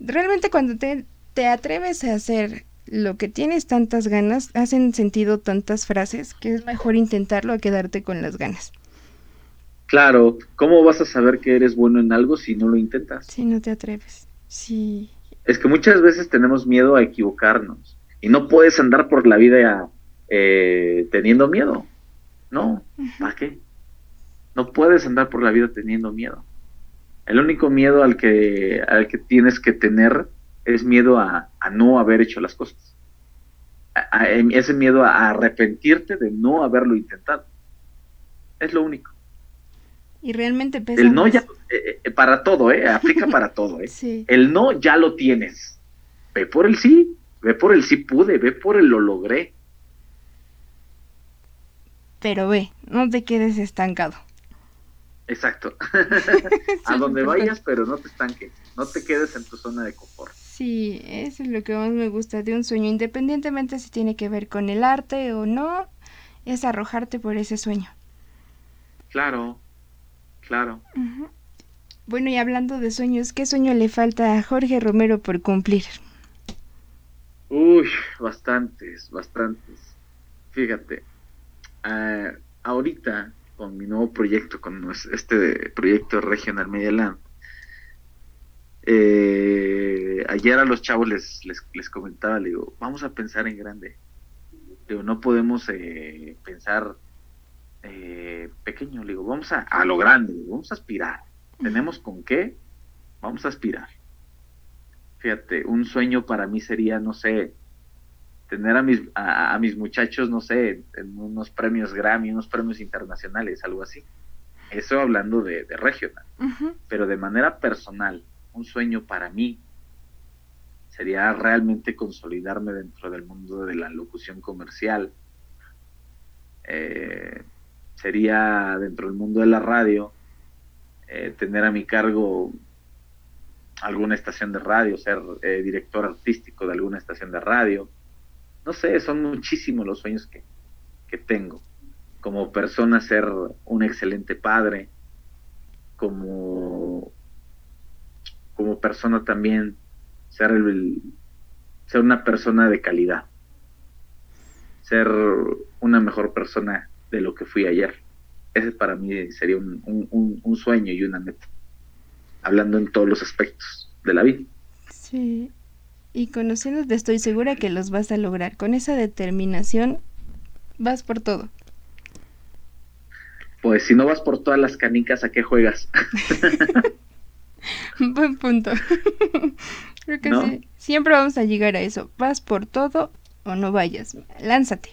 realmente cuando te, te atreves a hacer lo que tienes tantas ganas, hacen sentido tantas frases que es mejor intentarlo a quedarte con las ganas. Claro, ¿cómo vas a saber que eres bueno en algo si no lo intentas? Si no te atreves, sí. Es que muchas veces tenemos miedo a equivocarnos y no puedes andar por la vida eh, teniendo miedo. No, ¿para qué? No puedes andar por la vida teniendo miedo. El único miedo al que, al que tienes que tener es miedo a, no haber hecho las cosas. ese miedo a arrepentirte de no haberlo intentado. Es lo único. Y realmente pesa El no ya, eh, eh, para todo, ¿eh? Aplica para todo, ¿eh? El no ya lo tienes. Ve por el sí, ve por el sí pude, ve por el lo logré. Pero ve, no te quedes estancado. Exacto. a donde vayas, pero no te estanques. No te quedes en tu zona de confort. Sí, eso es lo que más me gusta de un sueño, independientemente si tiene que ver con el arte o no, es arrojarte por ese sueño. Claro, claro. Bueno, y hablando de sueños, ¿qué sueño le falta a Jorge Romero por cumplir? Uy, bastantes, bastantes. Fíjate, ah, ahorita con mi nuevo proyecto, con este proyecto Regional Media Land, eh, ayer a los chavos les, les, comentaba, le digo, vamos a pensar en grande. Digo, no podemos eh, pensar eh, pequeño, le digo, vamos a, a lo grande, vamos a aspirar. ¿Tenemos con qué? Vamos a aspirar. Fíjate, un sueño para mí sería, no sé, tener a mis, a, mis muchachos, no sé, en unos premios Grammy, unos premios internacionales, algo así. Eso hablando de, regional. Pero de manera personal, un sueño para mí sería realmente consolidarme dentro del mundo de la locución comercial. Eh, sería dentro del mundo de la radio eh, tener a mi cargo alguna estación de radio, ser eh, director artístico de alguna estación de radio. No sé, son muchísimos los sueños que, que tengo. Como persona ser un excelente padre, como como persona también ser, ser una persona de calidad, ser una mejor persona de lo que fui ayer. Ese para mí sería un, sueño y una meta, hablando en todos los aspectos de la vida. Sí, y conociéndote estoy segura que los vas a lograr. Con esa determinación vas por todo. Pues si no vas por todas las canicas, ¿a qué juegas? Buen punto. Creo que sí. Siempre vamos a llegar a eso. Vas por todo o no vayas. Lánzate.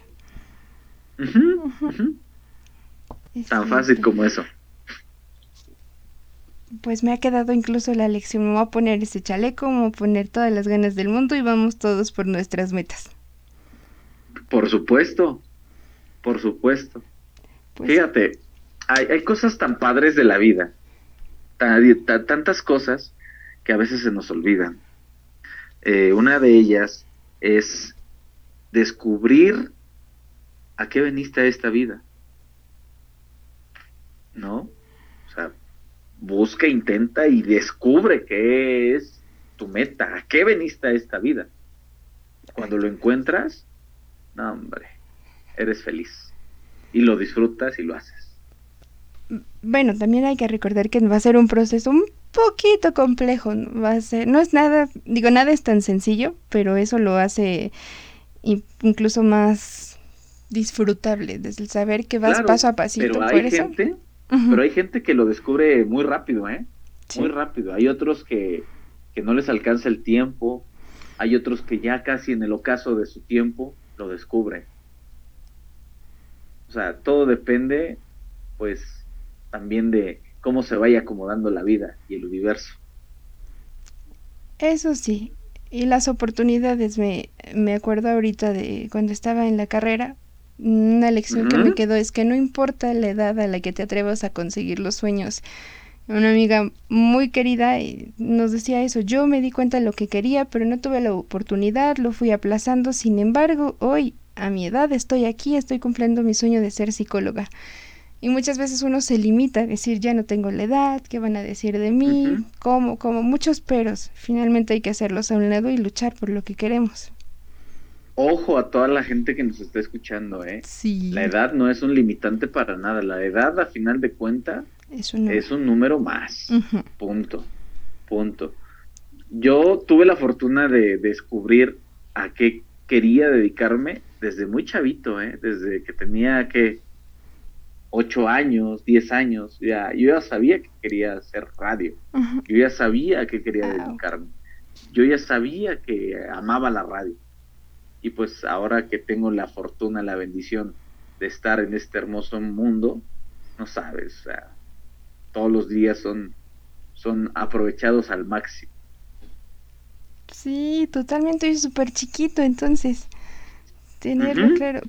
Tan fácil como eso. Pues me ha quedado incluso la lección. Me voy a poner ese chaleco, me voy a poner todas las ganas del mundo y vamos todos por nuestras metas. Por supuesto, por supuesto. Pues Fíjate, hay, hay cosas tan padres de la vida tantas cosas que a veces se nos olvidan. Eh, una de ellas es descubrir a qué veniste a esta vida. ¿No? O sea, busca, intenta y descubre qué es tu meta, a qué veniste a esta vida. Cuando lo encuentras, no, hombre, eres feliz. Y lo disfrutas y lo haces. Bueno, también hay que recordar que va a ser un proceso un poquito complejo, va a ser, no es nada, digo, nada es tan sencillo, pero eso lo hace incluso más disfrutable, desde el saber que vas paso a pasito. Pero hay gente, pero hay gente que lo descubre muy rápido, ¿eh? Muy rápido. Hay otros que, que no les alcanza el tiempo, hay otros que ya casi en el ocaso de su tiempo lo descubren. O sea, todo depende, pues, también de cómo se vaya acomodando la vida y el universo. Eso sí, y las oportunidades, me, me acuerdo ahorita de cuando estaba en la carrera, una lección que me quedó es que no importa la edad a la que te atrevas a conseguir los sueños. Una amiga muy querida nos decía eso, yo me di cuenta de lo que quería, pero no tuve la oportunidad, lo fui aplazando, sin embargo, hoy, a mi edad, estoy aquí, estoy cumpliendo mi sueño de ser psicóloga. Y muchas veces uno se limita a decir, ya no tengo la edad, ¿qué van a decir de mí? como Como muchos peros. Finalmente hay que hacerlos a un lado y luchar por lo que queremos. Ojo a toda la gente que nos está escuchando, ¿eh? Sí. La edad no es un limitante para nada. La edad, a final de cuentas, es un número, más. Punto. Punto. Yo tuve la fortuna de descubrir a qué quería dedicarme desde muy chavito, ¿eh? Desde que tenía que ocho años, diez años, ya, yo ya sabía que quería hacer radio, yo ya sabía que quería dedicarme, yo ya sabía que amaba la radio. Y pues ahora que tengo la fortuna, la bendición de estar en este hermoso mundo, no sabes, todos los días son, son aprovechados al máximo. Sí, totalmente, es súper chiquito, entonces, tenerlo claro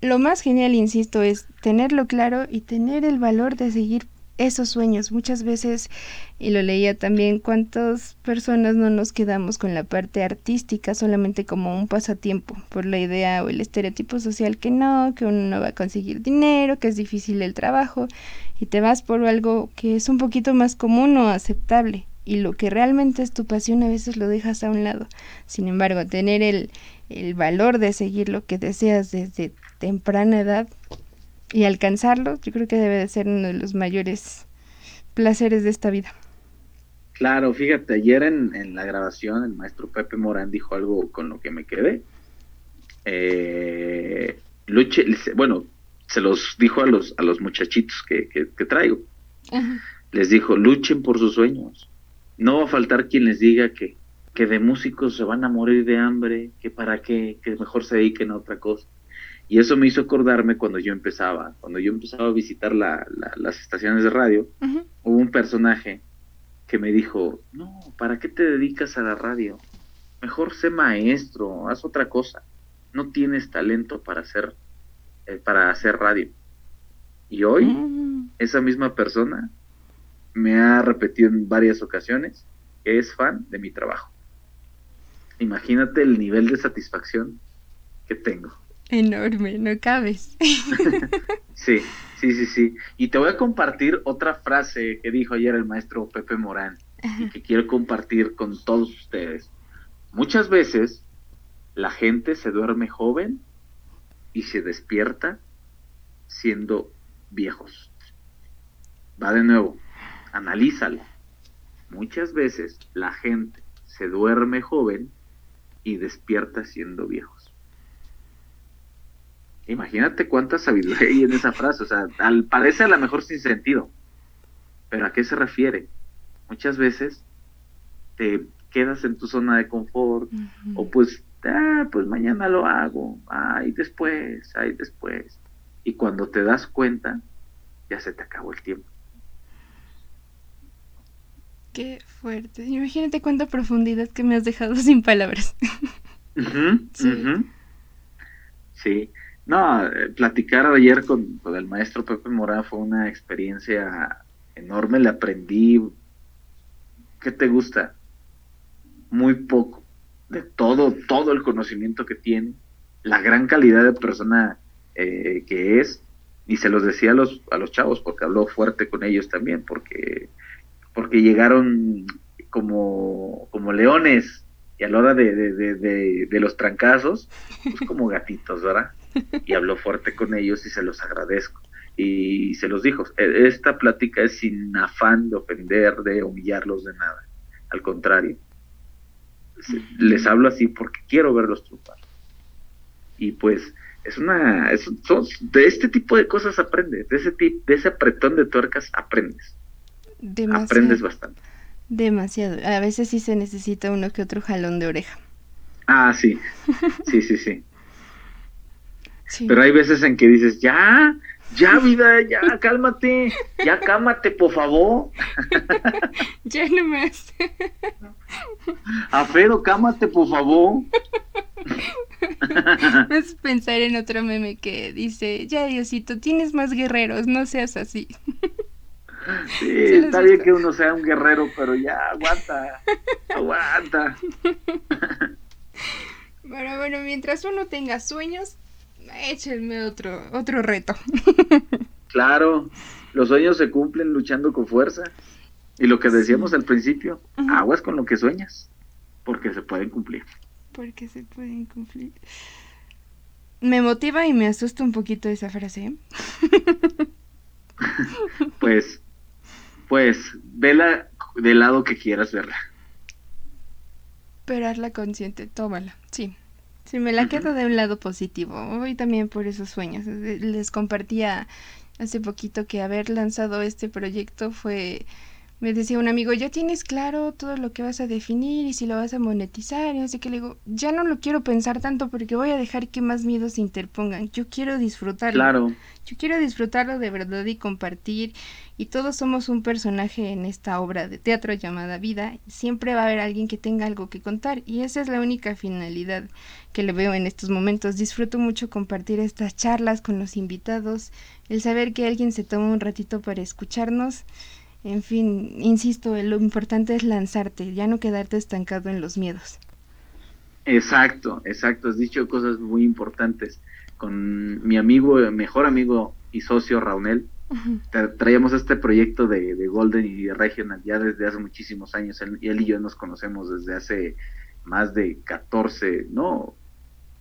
lo más genial, insisto, es tenerlo claro y tener el valor de seguir esos sueños. Muchas veces, y lo leía también, cuántas personas no nos quedamos con la parte artística solamente como un pasatiempo, por la idea o el estereotipo social que no, que uno no va a conseguir dinero, que es difícil el trabajo, y te vas por algo que es un poquito más común o aceptable. Y lo que realmente es tu pasión a veces lo dejas a un lado. Sin embargo, tener el, el valor de seguir lo que deseas desde temprana edad y alcanzarlo, yo creo que debe de ser uno de los mayores placeres de esta vida. Claro, fíjate, ayer en, la grabación el maestro Pepe Morán dijo algo con lo que me quedé. Eh, luche, bueno, se los dijo a los, a los muchachitos que, que, traigo. Les dijo, luchen por sus sueños. No va a faltar quien les diga que, que de músicos se van a morir de hambre, que para qué, que mejor se dediquen a otra cosa. Y eso me hizo acordarme cuando yo empezaba, cuando yo empezaba a visitar la, las estaciones de radio, hubo un personaje que me dijo, no, ¿para qué te dedicas a la radio? Mejor sé maestro, haz otra cosa. No tienes talento para hacer, eh, para hacer radio. Y hoy, mm. esa misma persona me ha repetido en varias ocasiones que es fan de mi trabajo. Imagínate el nivel de satisfacción que tengo. Enorme, no cabes. sí, sí, sí, sí. Y te voy a compartir otra frase que dijo ayer el maestro Pepe Morán y que quiero compartir con todos ustedes. Muchas veces la gente se duerme joven y se despierta siendo viejos. Va de nuevo, analízalo. Muchas veces la gente se duerme joven y despierta siendo viejos. Imagínate cuánta sabiduría hay en esa frase, o sea, al, parece a lo mejor sin sentido, pero ¿a qué se refiere? Muchas veces te quedas en tu zona de confort o pues, ah, pues mañana lo hago, ay, después, ay, después. Y cuando te das cuenta, ya se te acabó el tiempo. Qué fuerte. Imagínate cuánta profundidad que me has dejado sin palabras. sí. No, eh, platicar ayer con, el maestro Pepe Morán fue una experiencia enorme. Le aprendí ¿qué te gusta? Muy poco de todo, todo el conocimiento que tiene, la gran calidad de persona eh, que es, y se los decía a los, a los chavos, porque habló fuerte con ellos también, porque, porque llegaron como, como leones, y a la hora de, de, de los trancazos, pues como gatitos, ¿verdad? Y habló fuerte con ellos y se los agradezco y se los dijo, e, esta plática es sin afán de ofender, de humillarlos, de nada. Al contrario, les hablo así porque quiero verlos triunfar. Y pues es una, es, de este tipo de cosas aprendes, de ese tipo, de ese apretón de tuercas aprendes. Aprendes bastante. Demasiado. A veces sí se necesita uno que otro jalón de oreja. Ah, sí. Sí, sí, sí. Sí. Pero hay veces en que dices, ya, ya, vida, ya, cálmate. Ya, cámate, por favor. Ya no más. Afedo, cámate, por favor. Es pensar en otro meme que dice, ya, Diosito, tienes más guerreros, no seas así. Sí, está bien que uno sea un guerrero, pero ya, aguanta, aguanta. Bueno, bueno, mientras uno tenga sueños, échenme otro, otro reto. claro, los sueños se cumplen luchando con fuerza. Y lo que decíamos al principio, aguas con lo que sueñas, porque se pueden cumplir. Porque se pueden cumplir. Me motiva y me asusta un poquito esa frase. ¿eh? pues, pues, vela del lado que quieras verla. Pero hazla consciente, tómala, sí. Sí, me la quedo de un lado positivo. Hoy también por esos sueños. Les compartía hace poquito que haber lanzado este proyecto fue me decía un amigo, ya tienes claro todo lo que vas a definir y si lo vas a monetizar. Y así que le digo, ya no lo quiero pensar tanto porque voy a dejar que más miedos se interpongan. Yo quiero disfrutarlo. Claro. Yo quiero disfrutarlo de verdad y compartir. Y todos somos un personaje en esta obra de teatro llamada vida. Siempre va a haber alguien que tenga algo que contar. Y esa es la única finalidad que le veo en estos momentos. Disfruto mucho compartir estas charlas con los invitados. El saber que alguien se toma un ratito para escucharnos en fin, insisto, lo importante es lanzarte, ya no quedarte estancado en los miedos. Exacto, exacto, has dicho cosas muy importantes. Con mi amigo, mejor amigo y socio Raunel, traíamos este proyecto de, Golden y de Regional ya desde hace muchísimos años. Él, y él y yo nos conocemos desde hace más de 14, no,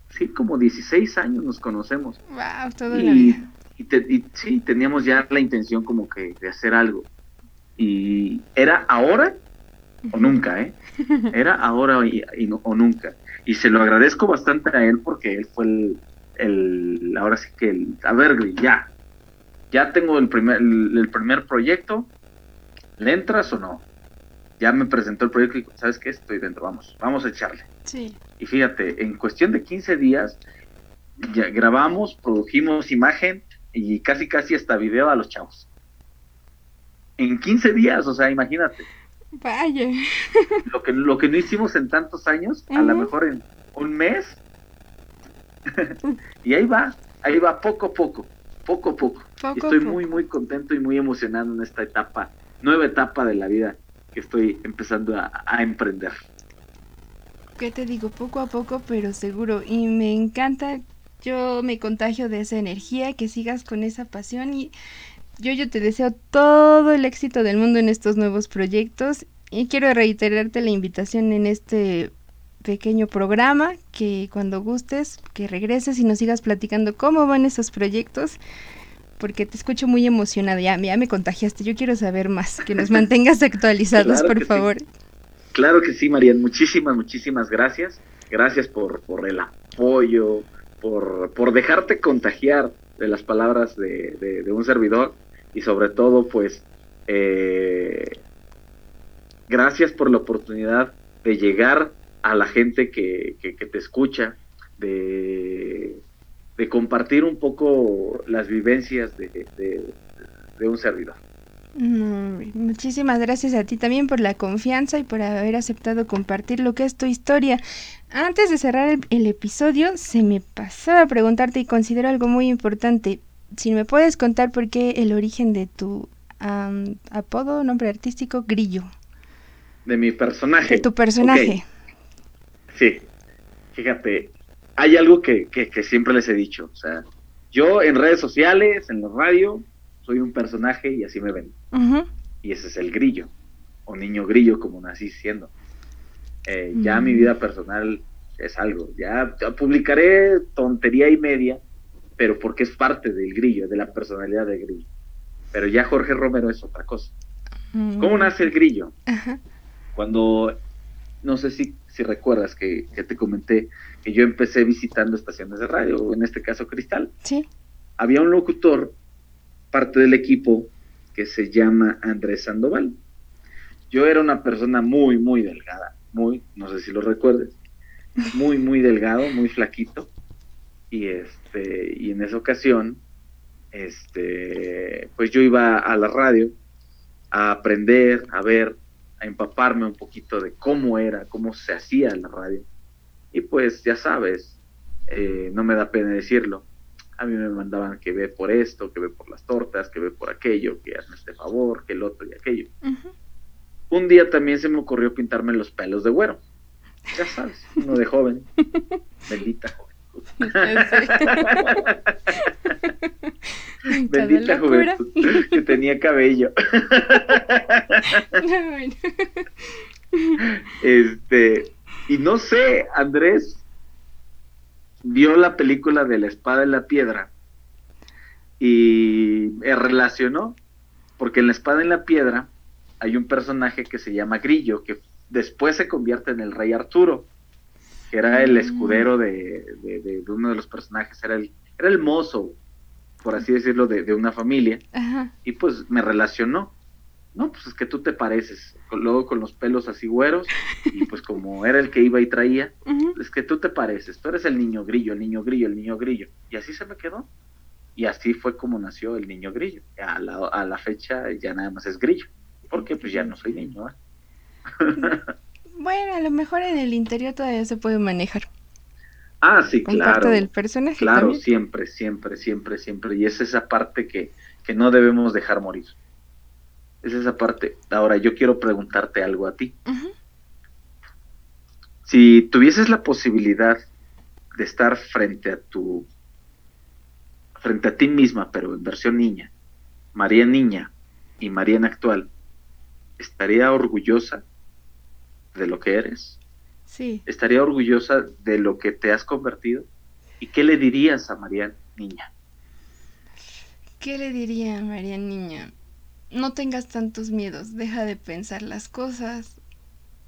sí, como 16 años nos conocemos. Wow, todo y, y, sí, teníamos ya la intención como que de hacer algo. Y era ahora o nunca, ¿eh? Era ahora o nunca. Y se lo agradezco bastante a él porque él fue el, el ahora sí que el, a ver, ya, ya tengo el primer, el, primer proyecto, ¿le entras o no? Ya me presentó el proyecto y ¿sabes qué? Estoy dentro, vamos, vamos a echarle. Sí. Y fíjate, en cuestión de 15 días, ya grabamos, produjimos imagen y casi casi hasta video a los chavos en 15 días, o sea, imagínate. Vaya. Lo que, lo que no hicimos en tantos años, a lo mejor en un mes. y ahí va, ahí va, poco a poco, poco a poco. estoy muy, muy contento y muy emocionado en esta etapa, nueva etapa de la vida que estoy empezando a, a emprender. ¿Qué te digo? Poco a poco, pero seguro. Y me encanta, yo me contagio de esa energía, que sigas con esa pasión y yo, yo te deseo todo el éxito del mundo en estos nuevos proyectos y quiero reiterarte la invitación en este pequeño programa que cuando gustes que regreses y nos sigas platicando cómo van esos proyectos porque te escucho muy emocionada ya, ya me contagiaste yo quiero saber más que nos mantengas actualizados por favor. Claro que sí Marian muchísimas muchísimas gracias. Gracias por, por el apoyo por, por dejarte contagiar de las palabras de, de un servidor y sobre todo pues eh, gracias por la oportunidad de llegar a la gente que, te escucha, de, compartir un poco las vivencias de, un servidor. muchísimas gracias a ti también por la confianza y por haber aceptado compartir lo que es tu historia. Antes de cerrar el, el episodio, se me pasaba a preguntarte y considero algo muy importante si me puedes contar por qué el origen de tu apodo, nombre artístico, Grillo. De mi personaje. De tu personaje. Sí. Fíjate, hay algo que, que, siempre les he dicho. O sea, yo en redes sociales, en la radio, soy un personaje y así me ven. Y ese es el grillo, o niño grillo, como nací siendo. Eh, ya mi mm. vida personal es algo. Ya, publicaré tontería y media, pero porque es parte del grillo, de la personalidad del grillo. Pero ya Jorge Romero es otra cosa. Mm. ¿Cómo nace el grillo? Cuando, no sé si, si recuerdas que, te comenté que yo empecé visitando estaciones de radio, en este caso Cristal. Sí. Había un locutor, parte del equipo, que se llama Andrés Sandoval. Yo era una persona muy, muy delgada, muy, no sé si lo recuerdes, muy, muy delgado, muy flaquito. Y este, y en esa ocasión, este, pues yo iba a la radio a aprender, a ver, a empaparme un poquito de cómo era, cómo se hacía la radio. Y pues ya sabes, eh, no me da pena decirlo. A mí me mandaban que ve por esto, que ve por las tortas, que ve por aquello, que hazme este favor, que el otro y aquello. Un día también se me ocurrió pintarme los pelos de güero ya sabes, uno de joven. Bendita Bendita juventud que tenía cabello. este, y no sé, Andrés vio la película de la espada en la piedra y me relacionó, porque en la espada en la piedra hay un personaje que se llama Grillo, que después se convierte en el rey Arturo, que era el mm. escudero de, uno de los personajes, era el, era el mozo, por así decirlo, de, una familia. Y pues me relacionó. No, pues es que tú te pareces, luego con los pelos así güeros, y pues como era el que iba y traía, es que tú te pareces, tú eres el niño grillo, el niño grillo, el niño grillo. Y así se me quedó. Y así fue como nació el niño grillo. A la, a la fecha ya nada más es grillo, porque pues ya no soy niño. ¿eh? bueno, a lo mejor en el interior todavía se puede manejar. Ah, sí, claro. Parte del personaje. Claro, siempre, siempre, siempre, siempre. Y es esa parte que, que no debemos dejar morir. Es esa parte. Ahora, yo quiero preguntarte algo a ti. Si tuvieses la posibilidad de estar frente a tu, frente a ti misma, pero en versión niña, María niña y María en actual, ¿estaría orgullosa de lo que eres? Sí. ¿Estaría orgullosa de lo que te has convertido? ¿Y qué le dirías a María Niña? ¿Qué le diría a María Niña? No tengas tantos miedos, deja de pensar las cosas,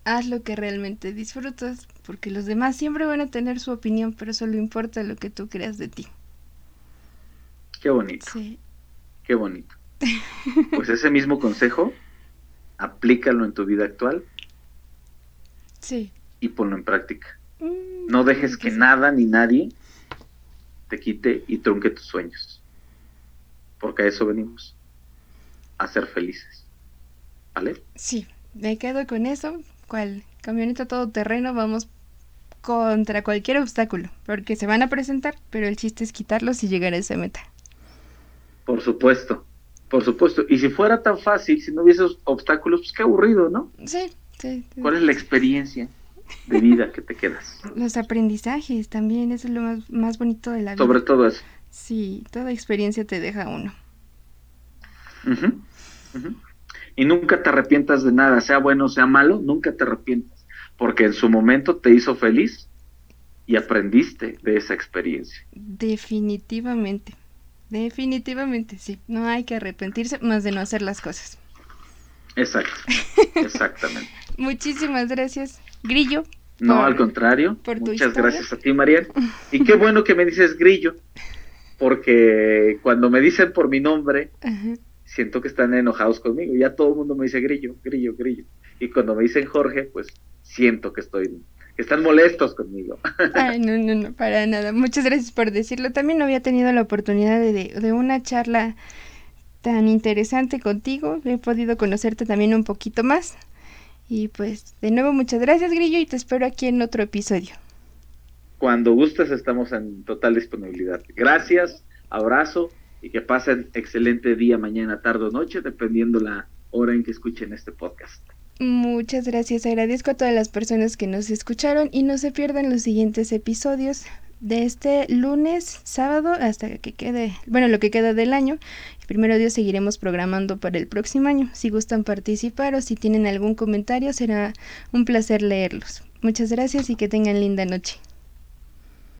haz lo que realmente disfrutas, porque los demás siempre van a tener su opinión, pero solo importa lo que tú creas de ti. Qué bonito. Sí. Qué bonito. Pues ese mismo consejo, aplícalo en tu vida actual Sí. Y ponlo en práctica. Mm, no dejes que nada ni nadie te quite y trunque tus sueños. Porque a eso venimos. A ser felices. ¿Vale? Sí, me quedo con eso. Cual camioneta todoterreno, vamos contra cualquier obstáculo. Porque se van a presentar, pero el chiste es quitarlos y llegar a esa meta. Por supuesto. Por supuesto. Y si fuera tan fácil, si no hubiese obstáculos, pues qué aburrido, ¿no? Sí, ¿Cuál es la experiencia de vida que te quedas? Los aprendizajes también, eso es lo más, bonito de la vida. Sobre todo eso. Sí, toda experiencia te deja uno. Y nunca te arrepientas de nada, sea bueno o sea malo, nunca te arrepientas, porque en su momento te hizo feliz y aprendiste de esa experiencia. Definitivamente, definitivamente, sí, no hay que arrepentirse más de no hacer las cosas. Exacto, exactamente. Muchísimas gracias, Grillo. No, al contrario. Muchas gracias a ti, Marian. Y qué bueno que me dices Grillo, porque cuando me dicen por mi nombre, siento que están enojados conmigo. Ya todo el mundo me dice Grillo, Grillo, Grillo. Y cuando me dicen Jorge, pues siento que estoy están molestos conmigo. Ay, no, no, no, para nada. Muchas gracias por decirlo. También no había tenido la oportunidad de, de una charla tan interesante contigo. He podido conocerte también un poquito más. Y pues de nuevo muchas gracias Grillo y te espero aquí en otro episodio. Cuando gustes estamos en total disponibilidad. Gracias, abrazo y que pasen excelente día, mañana, tarde o noche, dependiendo la hora en que escuchen este podcast. Muchas gracias, agradezco a todas las personas que nos escucharon y no se pierdan los siguientes episodios de este lunes, sábado, hasta que quede, bueno, lo que queda del año. Primero Dios seguiremos programando para el próximo año. Si gustan participar o si tienen algún comentario, será un placer leerlos. Muchas gracias y que tengan linda noche.